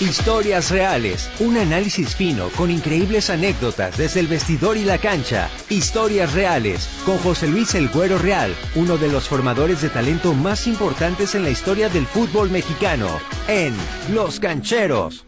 Historias reales, un análisis fino con increíbles anécdotas desde el vestidor y la cancha. Historias reales con José Luis El Güero Real, uno de los formadores de talento más importantes en la historia del fútbol mexicano, en Los Cancheros.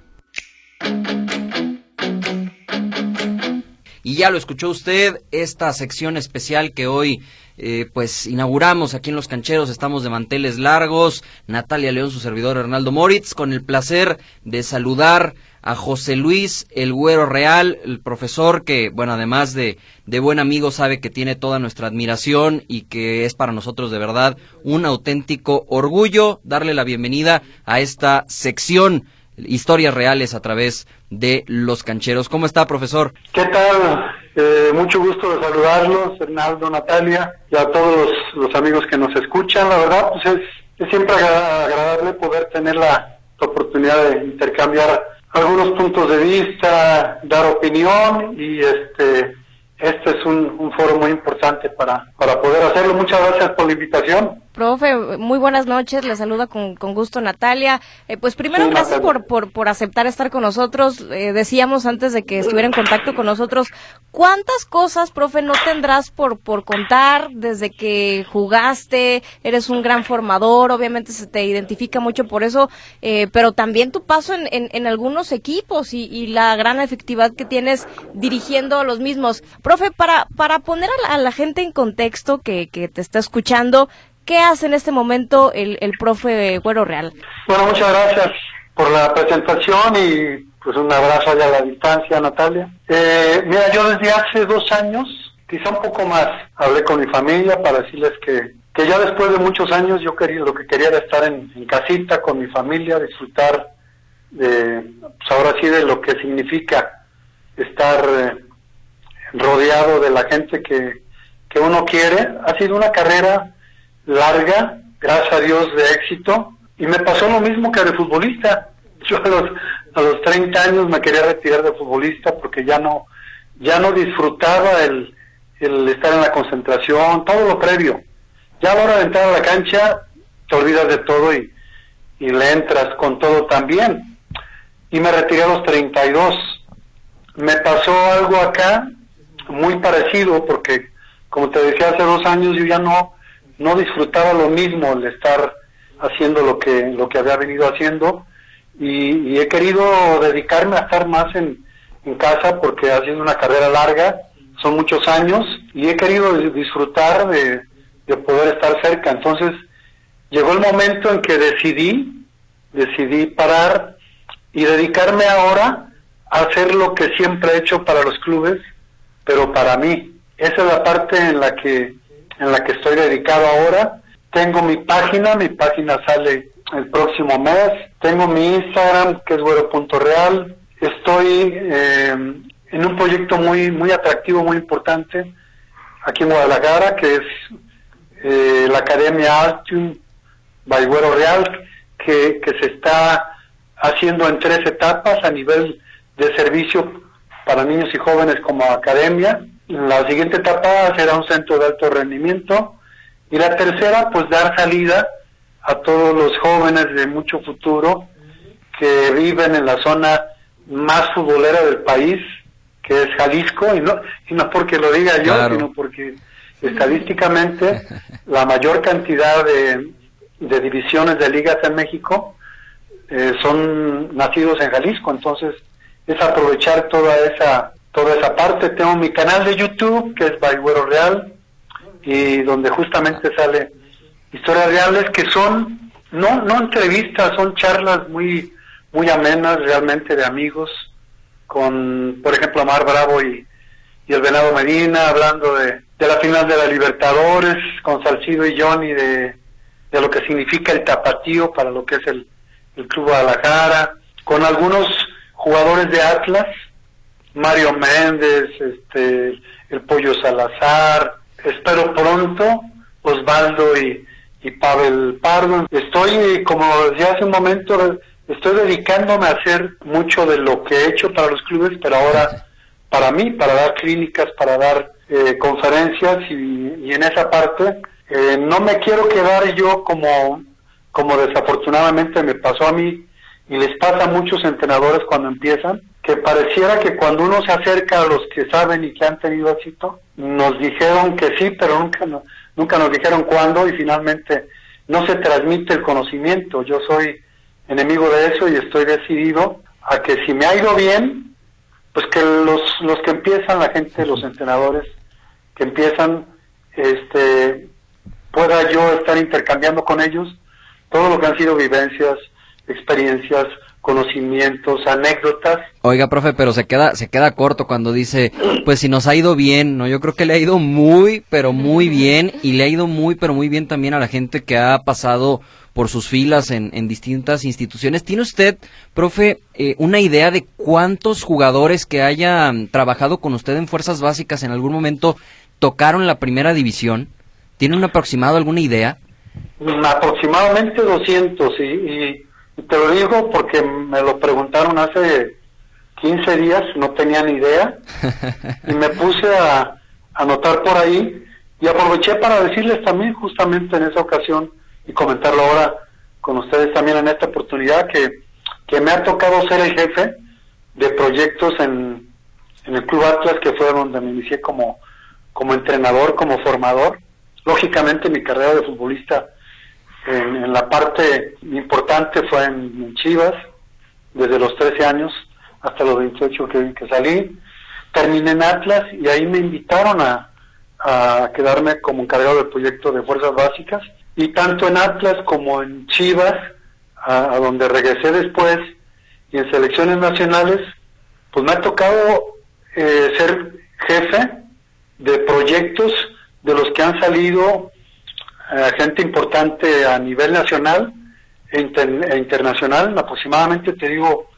Y ya lo escuchó usted, esta sección especial que hoy eh, pues inauguramos aquí en Los Cancheros, estamos de manteles largos, Natalia León, su servidor Hernaldo Moritz, con el placer de saludar a José Luis, el güero real, el profesor que, bueno, además de, de buen amigo, sabe que tiene toda nuestra admiración y que es para nosotros de verdad un auténtico orgullo darle la bienvenida a esta sección historias reales a través de los cancheros. ¿Cómo está, profesor? ¿Qué tal? Eh, mucho gusto de saludarlos, Hernaldo, Natalia, y a todos los, amigos que nos escuchan. La verdad, pues es, es siempre agradable poder tener la oportunidad de intercambiar algunos puntos de vista, dar opinión y este este es un, un foro muy importante para, para poder hacerlo. Muchas gracias por la invitación. Profe, muy buenas noches, le saluda con, gusto Natalia. Eh, pues primero, gracias por, por, por, aceptar estar con nosotros. Eh, decíamos antes de que estuviera en contacto con nosotros, ¿cuántas cosas, profe, no tendrás por, por contar desde que jugaste? Eres un gran formador, obviamente se te identifica mucho por eso, eh, pero también tu paso en, en, algunos equipos y, y, la gran efectividad que tienes dirigiendo a los mismos. Profe, para, para poner a la, gente en contexto que, que te está escuchando, ¿Qué hace en este momento el, el profe Güero Real? Bueno, muchas gracias por la presentación y pues un abrazo allá a la distancia, Natalia. Eh, mira, yo desde hace dos años, quizá un poco más, hablé con mi familia para decirles que, que ya después de muchos años yo quería, lo que quería era estar en, casita con mi familia, disfrutar de, pues ahora sí, de lo que significa estar eh, rodeado de la gente que, que uno quiere. Ha sido una carrera larga, gracias a Dios, de éxito. Y me pasó lo mismo que de futbolista. Yo a los, a los 30 años me quería retirar de futbolista porque ya no, ya no disfrutaba el, el estar en la concentración, todo lo previo. Ya a la hora de entrar a la cancha, te olvidas de todo y, y le entras con todo también. Y me retiré a los 32. Me pasó algo acá muy parecido porque, como te decía hace dos años, yo ya no, no disfrutaba lo mismo el estar haciendo lo que, lo que había venido haciendo y, he querido dedicarme a estar más en, en casa porque ha sido una carrera larga, son muchos años y he querido disfrutar de, de poder estar cerca. Entonces llegó el momento en que decidí, decidí parar y dedicarme ahora a hacer lo que siempre he hecho para los clubes, pero para mí. Esa es la parte en la que en la que estoy dedicado ahora. Tengo mi página, mi página sale el próximo mes. Tengo mi Instagram, que es güero.real. Estoy eh, en un proyecto muy, muy atractivo, muy importante, aquí en Guadalajara, que es eh, la Academia Altium by Güero Real, que, que se está haciendo en tres etapas a nivel de servicio para niños y jóvenes como academia. La siguiente etapa será un centro de alto rendimiento y la tercera, pues dar salida a todos los jóvenes de mucho futuro que viven en la zona más futbolera del país, que es Jalisco, y no, y no porque lo diga yo, sino porque estadísticamente la mayor cantidad de, de divisiones de ligas en México eh, son nacidos en Jalisco, entonces es aprovechar toda esa toda esa parte. Tengo mi canal de YouTube, que es Baigüero Real, y donde justamente sale historias reales que son, no, no entrevistas, son charlas muy, muy amenas realmente de amigos, con, por ejemplo, Amar Bravo y, y el Venado Medina, hablando de, de la final de la Libertadores, con Salcido y Johnny, de, de lo que significa el tapatío para lo que es el, el Club Guadalajara, con algunos jugadores de Atlas, Mario Méndez, este, el Pollo Salazar, espero pronto Osvaldo y, y Pavel Pardo. Estoy, como decía hace un momento, estoy dedicándome a hacer mucho de lo que he hecho para los clubes, pero ahora para mí, para dar clínicas, para dar eh, conferencias y, en esa parte eh, no me quiero quedar yo como, como desafortunadamente me pasó a mí y les pasa a muchos entrenadores cuando empiezan, que pareciera que cuando uno se acerca a los que saben y que han tenido éxito, nos dijeron que sí, pero nunca, nunca nos dijeron cuándo y finalmente no se transmite el conocimiento. Yo soy enemigo de eso y estoy decidido a que si me ha ido bien, pues que los, los que empiezan, la gente, los entrenadores, que empiezan, este, pueda yo estar intercambiando con ellos todo lo que han sido vivencias, experiencias, conocimientos, anécdotas. Oiga, profe, pero se queda se queda corto cuando dice, pues si nos ha ido bien, ¿no? Yo creo que le ha ido muy, pero muy bien y le ha ido muy, pero muy bien también a la gente que ha pasado por sus filas en, en distintas instituciones. ¿Tiene usted, profe, eh, una idea de cuántos jugadores que hayan trabajado con usted en fuerzas básicas en algún momento tocaron la primera división? ¿Tiene un aproximado, alguna idea? Aproximadamente 200 y te lo digo porque me lo preguntaron hace 15 días, no tenía ni idea, y me puse a anotar por ahí y aproveché para decirles también justamente en esa ocasión y comentarlo ahora con ustedes también en esta oportunidad que, que me ha tocado ser el jefe de proyectos en, en el Club Atlas, que fue donde me inicié como, como entrenador, como formador. Lógicamente mi carrera de futbolista en, la parte importante fue en, Chivas, desde los 13 años hasta los 28 que, salí. Terminé en Atlas y ahí me invitaron a, a quedarme como encargado del proyecto de Fuerzas Básicas. Y tanto en Atlas como en Chivas, a, donde regresé después, y en selecciones nacionales, pues me ha tocado eh, ser jefe de proyectos de los que han salido gente importante a nivel nacional e, e, internacional, aproximadamente te digo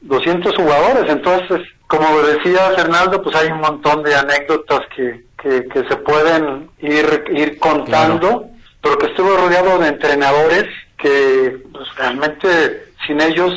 200 jugadores. Entonces, como decía Fernando, pues hay un montón de anécdotas que, que, se pueden ir, ir contando, pero que estuve rodeado de entrenadores que pues, realmente sin ellos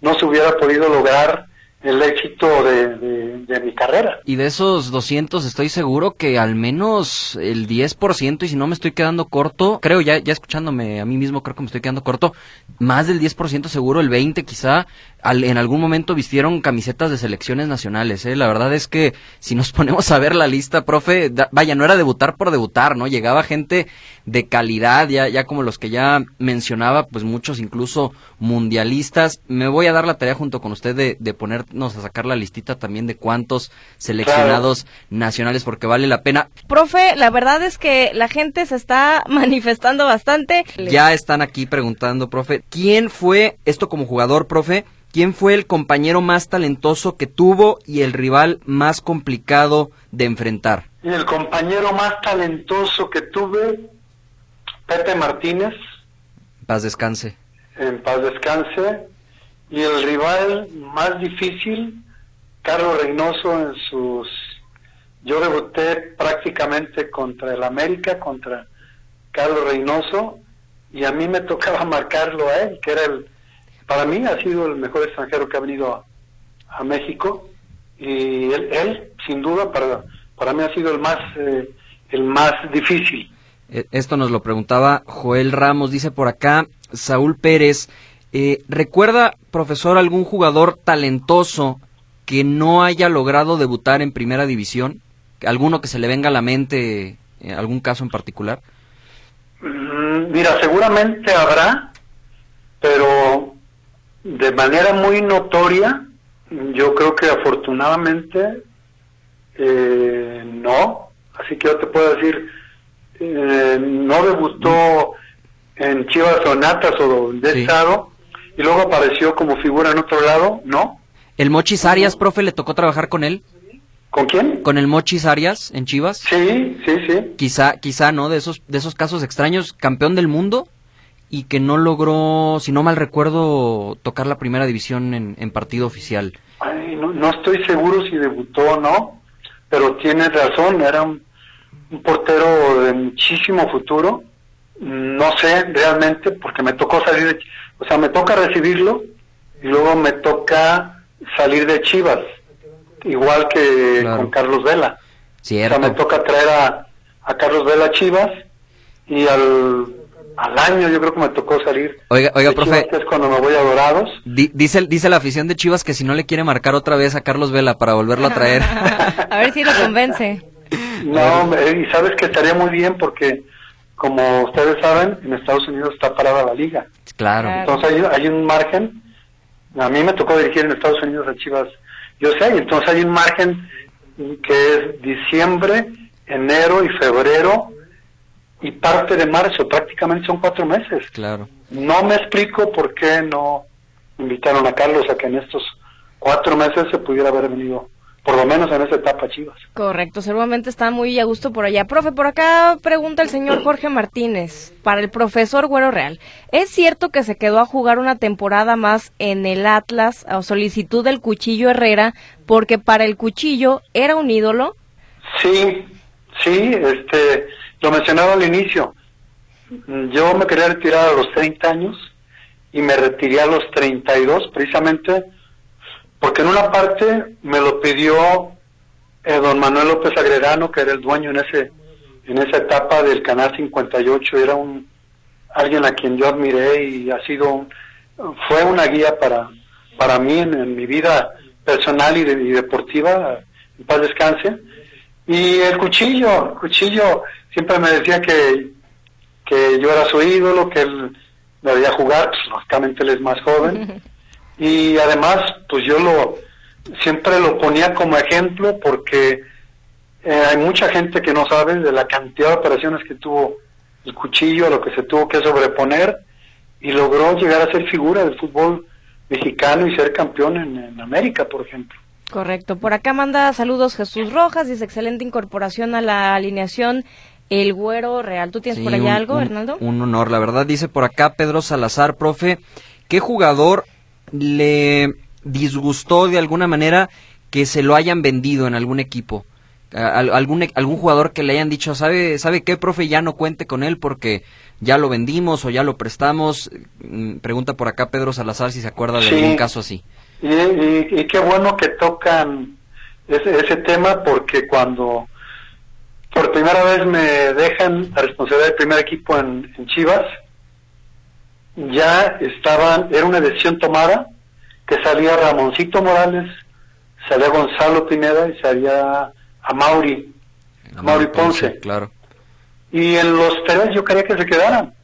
no se hubiera podido lograr el éxito de, mi carrera. Y de esos 200 estoy seguro que al menos el 10%, y si no me estoy quedando corto, creo ya, ya escuchándome a mí mismo, creo que me estoy quedando corto, más del 10% seguro, el 20 quizá, en algún momento vistieron camisetas de selecciones nacionales. ¿eh? La verdad es que si nos ponemos a ver la lista, profe, vaya, no era debutar por debutar, ¿no? Llegaba gente de calidad, ya, ya como los que ya mencionaba, pues muchos incluso mundialistas. Me voy a dar la tarea junto con usted de, de ponernos a sacar la listita también de cuántos seleccionados nacionales, porque vale la pena. Profe, la verdad es que la gente se está manifestando bastante. Ya están aquí preguntando, profe, ¿quién fue esto como jugador, profe? ¿Quién fue el compañero más talentoso que tuvo y el rival más complicado de enfrentar? El compañero más talentoso que tuve, Pepe Martínez. Paz descanse. En paz descanse. Y el rival más difícil, Carlos Reynoso en sus... Yo debuté prácticamente contra el América, contra Carlos Reynoso, y a mí me tocaba marcarlo a él, que era el para mí ha sido el mejor extranjero que ha venido a, México y él, sin duda, para, para mí ha sido el más, eh, el más difícil. Eh, esto nos lo preguntaba Joel Ramos, dice por acá Saúl Pérez. Eh, ¿Recuerda, profesor, algún jugador talentoso que no haya logrado debutar en primera división? ¿Alguno que se le venga a la mente, algún caso en particular? Mm, mira, seguramente habrá, pero de manera muy notoria, yo creo que afortunadamente eh, no, así que yo te puedo decir, eh, no debutó en Chivas o Natas o de estado y luego apareció como figura en otro lado, ¿no? ¿El Mochis Arias, profe, le tocó trabajar con él? ¿Con quién? Con el Mochis Arias en Chivas. Sí, sí, sí. Quizá, quizá, ¿no? De esos, de esos casos extraños, campeón del mundo y que no logró, si no mal recuerdo, tocar la primera división en, partido oficial. no, estoy seguro si debutó o no, pero tiene razón, era un, portero de muchísimo futuro. No sé realmente, porque me tocó salir de, o sea, me toca recibirlo y luego me toca salir de Chivas, igual que con Carlos Vela. Cierto. O sea, me toca traer a, a Carlos Vela Chivas y al al año yo creo que me tocó salir. Oiga, oiga, profe. es cuando me voy a Dorados. dice, dice la afición de Chivas que si no le quiere marcar otra vez a Carlos Vela para volverlo a traer. a ver si lo convence. No, y sabes que estaría muy bien porque, como ustedes saben, en Estados Unidos está parada la liga. Claro. Entonces hay, hay un margen. A mí me tocó dirigir en Estados Unidos a Chivas. Yo sé, entonces hay un margen que es diciembre, enero y febrero y parte de marzo, prácticamente son cuatro meses. Claro. No me explico por qué no invitaron a Carlos a que en estos cuatro meses se pudiera haber venido, por lo menos en esa etapa Chivas. Correcto, seguramente está muy a gusto por allá. Profe, por acá pregunta el señor Jorge Martínez, para el profesor Güero Real, ¿es cierto que se quedó a jugar una temporada más en el Atlas a solicitud del Cuchillo Herrera porque para el Cuchillo era un ídolo? Sí, sí, este lo mencionaba al inicio, yo me quería retirar a los 30 años y me retiré a los 32 precisamente porque en una parte me lo pidió eh, don Manuel López Agredano, que era el dueño en ese en esa etapa del Canal 58, era un alguien a quien yo admiré y ha sido fue una guía para para mí en, mi vida personal y, y deportiva, en paz descanse. Y el cuchillo, cuchillo siempre me decía que, que yo era su ídolo, que él debía jugar, pues lógicamente él es más joven. Y además, pues yo lo siempre lo ponía como ejemplo porque eh, hay mucha gente que no sabe de la cantidad de operaciones que tuvo el cuchillo, a lo que se tuvo que sobreponer y logró llegar a ser figura del fútbol mexicano y ser campeón en América, por ejemplo. Correcto. Por acá manda saludos Jesús Rojas, dice excelente incorporación a la alineación el Güero Real. ¿Tú tienes por allá algo, Hernando? Un honor, la verdad, dice por acá Pedro Salazar, profe, ¿qué jugador le disgustó de alguna manera que se lo hayan vendido en algún equipo? algún, algún jugador que le hayan dicho, ¿sabe, ¿sabe qué, profe? Ya no cuente con él porque ya lo vendimos o ya lo prestamos. Mm, pregunta por acá Pedro Salazar si se acuerda de algún caso así. Y, qué bueno que tocan ese, ese tema porque cuando por primera vez me dejan la responsabilidad del primer equipo en, Chivas, ya estaban, era una decisión tomada, que salía Ramoncito Morales, salía Gonzalo Pineda y salía a Mauri, a Mauri Ponce. Claro. Y en los tres yo quería que se quedaran.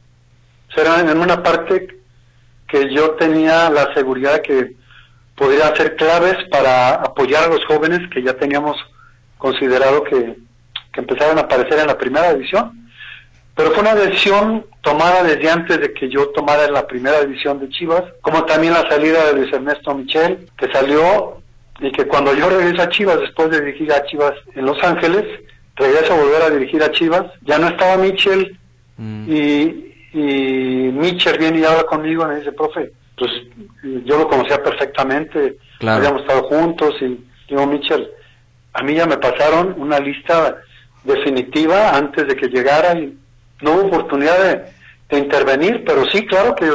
O sea, en una parte que yo tenía la seguridad de que podría ser claves para apoyar a los jóvenes que ya teníamos considerado que, que empezaron a aparecer en la primera división. Pero fue una decisión tomada desde antes de que yo tomara la primera división de Chivas, como también la salida de Luis Ernesto Michel, que salió y que cuando yo regreso a Chivas, después de dirigir a Chivas en Los Ángeles, regreso a volver a dirigir a Chivas, ya no estaba Michel mm. y, y Michel viene y habla conmigo y me dice, profe, pues yo lo conocía perfectamente, habíamos estado juntos y digo, Mitchell, a mí ya me pasaron una lista definitiva antes de que llegara y no hubo oportunidad de, intervenir, pero sí, claro que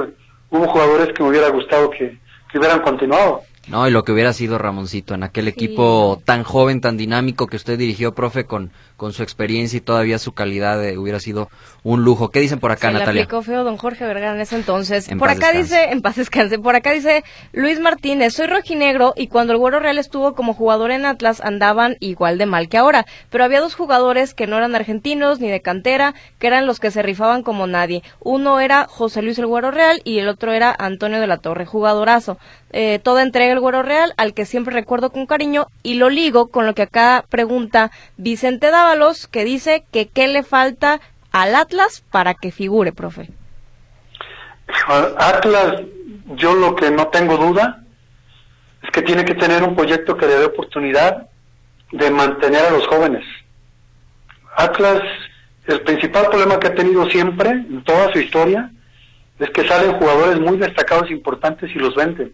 hubo jugadores que me hubiera gustado que hubieran continuado. No, y lo que hubiera sido Ramoncito en aquel equipo tan joven, tan dinámico que usted dirigió, profe, con, con su experiencia y todavía su calidad, eh, hubiera sido un lujo. ¿Qué dicen por acá, Se Natalia? Le aplicó feo don Jorge Vergara en ese entonces. por acá dice, en paz descanse, por acá dice Luis Martínez, soy rojinegro y cuando el Güero Real estuvo como jugador en Atlas andaban igual de mal que ahora, pero había dos jugadores que no eran argentinos ni de cantera, que eran los que se rifaban como nadie. Uno era José Luis el Güero Real y el otro era Antonio de la Torre, jugadorazo. Eh, toda entrega el Güero Real, al que siempre recuerdo con cariño, y lo ligo con lo que acá pregunta Vicente Dávalos, que dice que qué le falta al Atlas para que figure, profe. Atlas, yo lo que no tengo duda es que tiene que tener un proyecto que le dé oportunidad de mantener a los jóvenes. Atlas, el principal problema que ha tenido siempre, en toda su historia, es que salen jugadores muy destacados, e importantes y los venden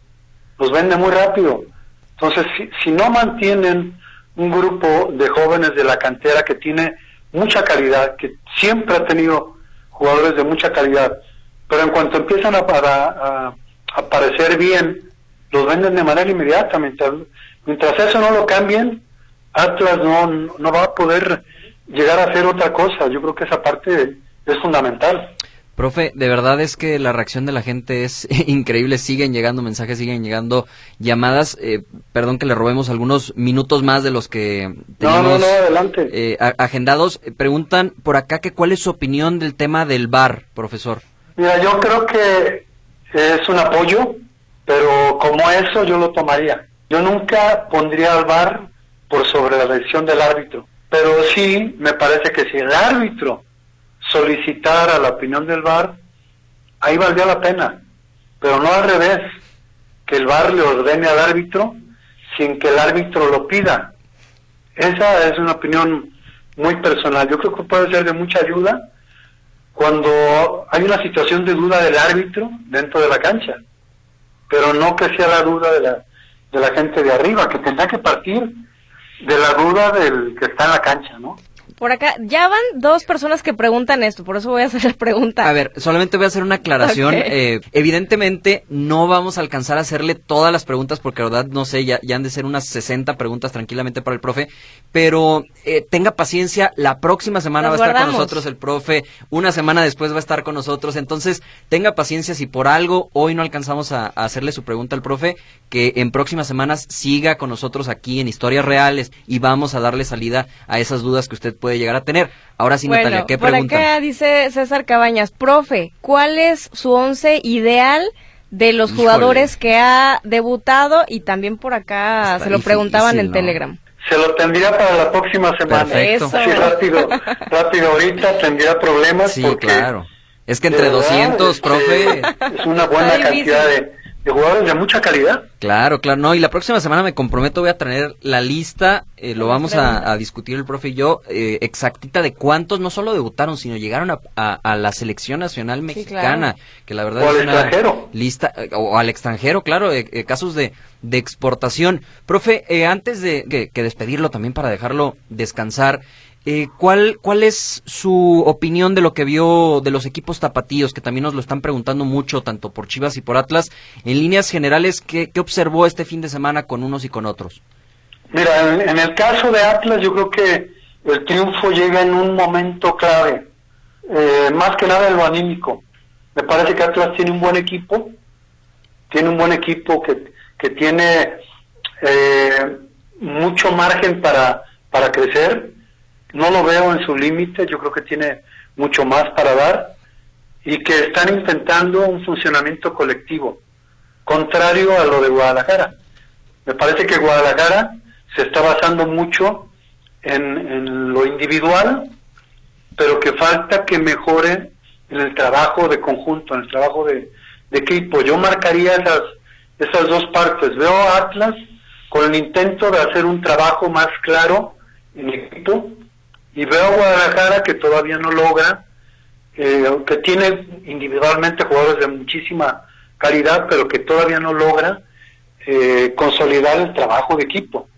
los vende muy rápido. Entonces, si, no mantienen un grupo de jóvenes de la cantera que tiene mucha calidad, que siempre ha tenido jugadores de mucha calidad, pero en cuanto empiezan a, a, aparecer bien, los venden de manera inmediata. Mientras, mientras eso no lo cambien, Atlas no, no va a poder llegar a hacer otra cosa. Yo creo que esa parte es fundamental. Profe, de verdad es que la reacción de la gente es increíble, siguen llegando mensajes, siguen llegando llamadas. Eh, perdón que le robemos algunos minutos más de los que tenemos eh, agendados. Preguntan por acá que cuál es su opinión del tema del bar, profesor. Mira, yo creo que es un apoyo, pero como eso yo lo tomaría. Yo nunca pondría al bar por sobre la decisión del árbitro, pero sí me parece que si el árbitro solicitar a la opinión del VAR, ahí valdría la pena, pero no al revés, que el VAR le ordene al árbitro sin que el árbitro lo pida. Esa es una opinión muy personal. Yo creo que puede ser de mucha ayuda cuando hay una situación de duda del árbitro dentro de la cancha, pero no que sea la duda de la, de la gente de arriba, que tendrá que partir de la duda del que está en la cancha, ¿no? Por acá, ya van dos personas que preguntan esto, por eso voy a hacer la pregunta. A ver, solamente voy a hacer una aclaración. Eh, evidentemente, no vamos a alcanzar a hacerle todas las preguntas, porque la verdad, no sé, ya, han de ser unas 60 preguntas tranquilamente para el profe, pero eh, tenga paciencia, la próxima semana va a estar con nosotros el profe, una semana después va a estar con nosotros, entonces tenga paciencia si por algo hoy no alcanzamos a, a hacerle su pregunta al profe, que en próximas semanas siga con nosotros aquí en Historias Reales y vamos a darle salida a esas dudas que usted puede llegar a tener. Ahora sí, Natalia, ¿qué pregunta? Por acá dice César Cabañas, profe, ¿cuál es su once ideal de los jugadores que ha debutado? Y también por acá se lo preguntaban en Telegram. Se lo tendría para la próxima semana. Perfecto. Sí, rápido, rápido ahorita tendría problemas. Sí, claro. Es que entre 200, profe. Es una buena cantidad de de jugadores de mucha calidad. Claro, claro, no, y la próxima semana me comprometo, voy a tener la lista, eh, lo vamos a, discutir el profe y yo, eh, exactita de cuántos no solo debutaron, sino llegaron a, la selección nacional mexicana, que la verdad o es al extranjero. lista, eh, o al extranjero, claro, casos de, de exportación. Profe, antes de que despedirlo también para dejarlo descansar, eh, ¿cuál, ¿Cuál es su opinión de lo que vio de los equipos tapatíos, que también nos lo están preguntando mucho, tanto por Chivas y por Atlas? En líneas generales, ¿qué, qué observó este fin de semana con unos y con otros? Mira, en, el caso de Atlas, yo creo que el triunfo llega en un momento clave, eh, más que nada en lo anímico. Me parece que Atlas tiene un buen equipo, tiene un buen equipo que, que tiene eh, mucho margen para, para crecer no lo veo en su límite, yo creo que tiene mucho más para dar y que están intentando un funcionamiento colectivo, contrario a lo de Guadalajara. Me parece que Guadalajara se está basando mucho en, lo individual, pero que falta que mejore en el trabajo de conjunto, en el trabajo de, equipo. Yo marcaría esas, esas dos partes. Veo a Atlas con el intento de hacer un trabajo más claro en equipo y veo a Guadalajara que todavía no logra, eh, que tiene individualmente jugadores de muchísima calidad, pero que todavía no logra eh, consolidar el trabajo de equipo.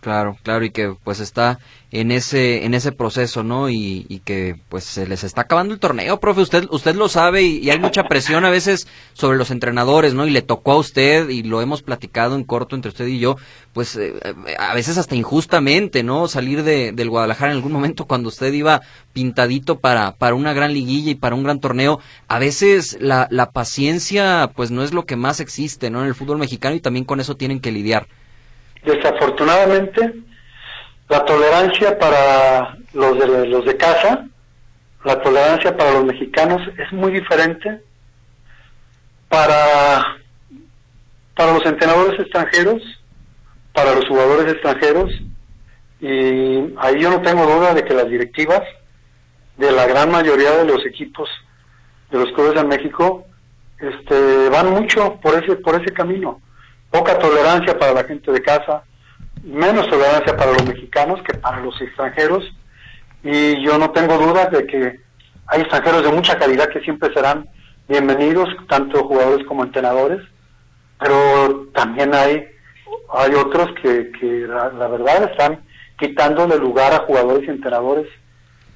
Claro, claro, y que pues está en ese en ese proceso, ¿no? Y, que pues se les está acabando el torneo, profe, usted usted lo sabe y, hay mucha presión a veces sobre los entrenadores, ¿no? Y le tocó a usted y lo hemos platicado en corto entre usted y yo, pues eh, a veces hasta injustamente, ¿no? Salir de, del Guadalajara en algún momento cuando usted iba pintadito para para una gran liguilla y para un gran torneo, a veces la la paciencia pues no es lo que más existe, ¿no? En el fútbol mexicano y también con eso tienen que lidiar. Desafortunadamente, la tolerancia para los de, los de casa, la tolerancia para los mexicanos es muy diferente. Para, para los entrenadores extranjeros, para los jugadores extranjeros, y ahí yo no tengo duda de que las directivas de la gran mayoría de los equipos de los clubes en México este, van mucho por ese, por ese camino. Poca tolerancia para la gente de casa, menos tolerancia para los mexicanos que para los extranjeros y yo no tengo dudas de que hay extranjeros de mucha calidad que siempre serán bienvenidos, tanto jugadores como entrenadores, pero también hay, hay otros que, que la, verdad están quitándole lugar a jugadores y entrenadores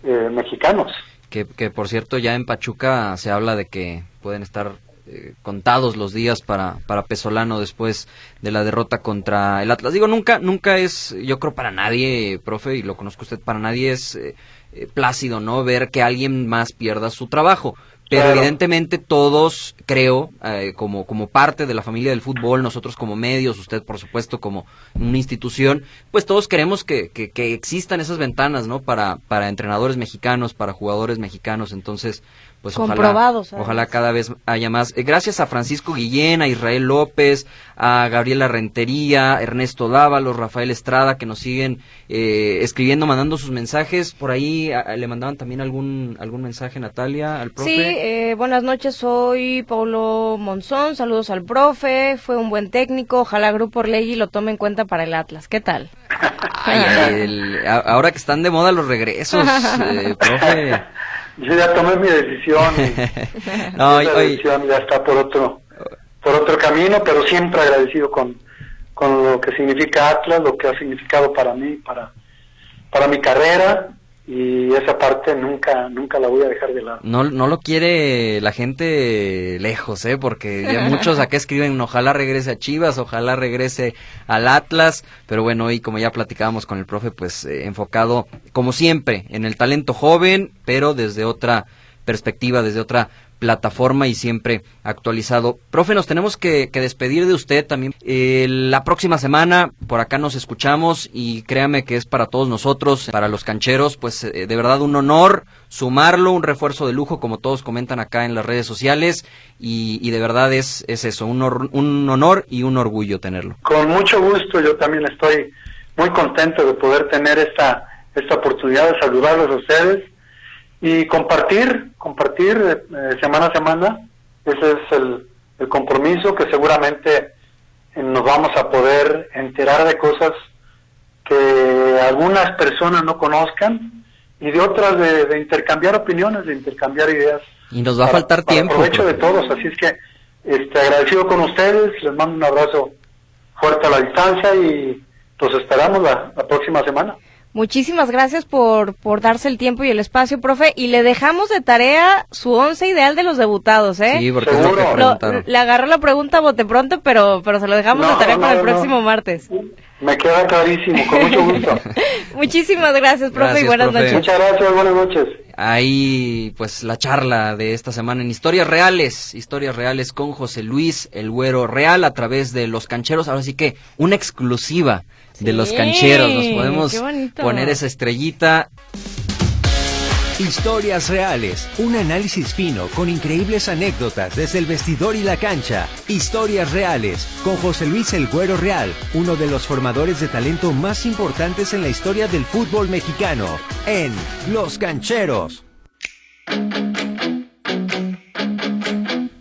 eh, mexicanos. Que, que por cierto ya en Pachuca se habla de que pueden estar eh, contados los días para, para Pesolano después de la derrota contra el Atlas. Digo, nunca, nunca es, yo creo para nadie, profe, y lo conozco usted, para nadie es eh, eh, plácido, ¿no? Ver que alguien más pierda su trabajo. pero evidentemente todos, creo, eh, como, como parte de la familia del fútbol, nosotros como medios, usted por supuesto como una institución, pues todos queremos que, que, que existan esas ventanas, ¿no? Para, para entrenadores mexicanos, para jugadores mexicanos, entonces pues ojalá, ojalá cada vez haya más. Eh, gracias a Francisco Guillén, a Israel López, a Gabriela Rentería, Ernesto Dávalos, Rafael Estrada, que nos siguen eh, escribiendo, mandando sus mensajes. Por ahí le mandaban también algún algún mensaje, Natalia, al profe. Sí, eh, buenas noches, soy Paulo Monzón, saludos al profe, fue un buen técnico, ojalá Grupo Orlegui lo tome en cuenta para el Atlas. ¿Qué tal? ahora que están de moda los regresos, profe. Yo ya tomé mi decisión y no, decisión ya está por otro por otro camino, pero siempre agradecido con, con lo que significa Atlas, lo que ha significado para mí, para, para mi carrera y esa parte nunca nunca la voy a dejar de lado. No, no lo quiere la gente lejos, ¿eh? porque ya muchos acá escriben ojalá regrese a Chivas, ojalá regrese al Atlas, pero bueno, hoy como ya platicábamos con el profe, pues eh, enfocado como siempre en el talento joven, pero desde otra perspectiva, desde otra plataforma y siempre actualizado. Profe, nos tenemos que, despedir de usted también. Eh, la próxima semana por acá nos escuchamos y créame que es para todos nosotros, para los cancheros, pues eh, de verdad un honor sumarlo, un refuerzo de lujo como todos comentan acá en las redes sociales y, de verdad es, es eso, un, un honor y un orgullo tenerlo. Con mucho gusto, yo también estoy muy contento de poder tener esta, esta oportunidad de saludarlos a ustedes y compartir, compartir eh, semana a semana. Ese es el, compromiso que seguramente eh, nos vamos a poder enterar de cosas que algunas personas no conozcan y de otras de, intercambiar opiniones, de intercambiar ideas. Y nos va a faltar tiempo. Aprovecho de todos, así es que este, agradecido con ustedes, les mando un abrazo fuerte a la distancia y los esperamos la próxima semana. Muchísimas gracias por, por darse el tiempo y el espacio, profe. Y le dejamos de tarea su once ideal de los debutados, ¿eh? Sí, porque es lo que Le agarró la pregunta a bote pronto, pero, pero se lo dejamos de tarea para el próximo martes. Me queda clarísimo, con mucho gusto. Muchísimas gracias, profe, y buenas noches. Muchas gracias, buenas noches. Ahí, pues, la charla de esta semana en Historias Reales, Historias Reales con José Luis, el Güero Real, a través de Los Cancheros. Ahora sí que una exclusiva de los cancheros. Nos podemos poner esa estrellita. Historias reales, un análisis fino con increíbles anécdotas desde el vestidor y la cancha. Historias reales con José Luis El Güero Real, uno de los formadores de talento más importantes en la historia del fútbol mexicano, en Los Cancheros.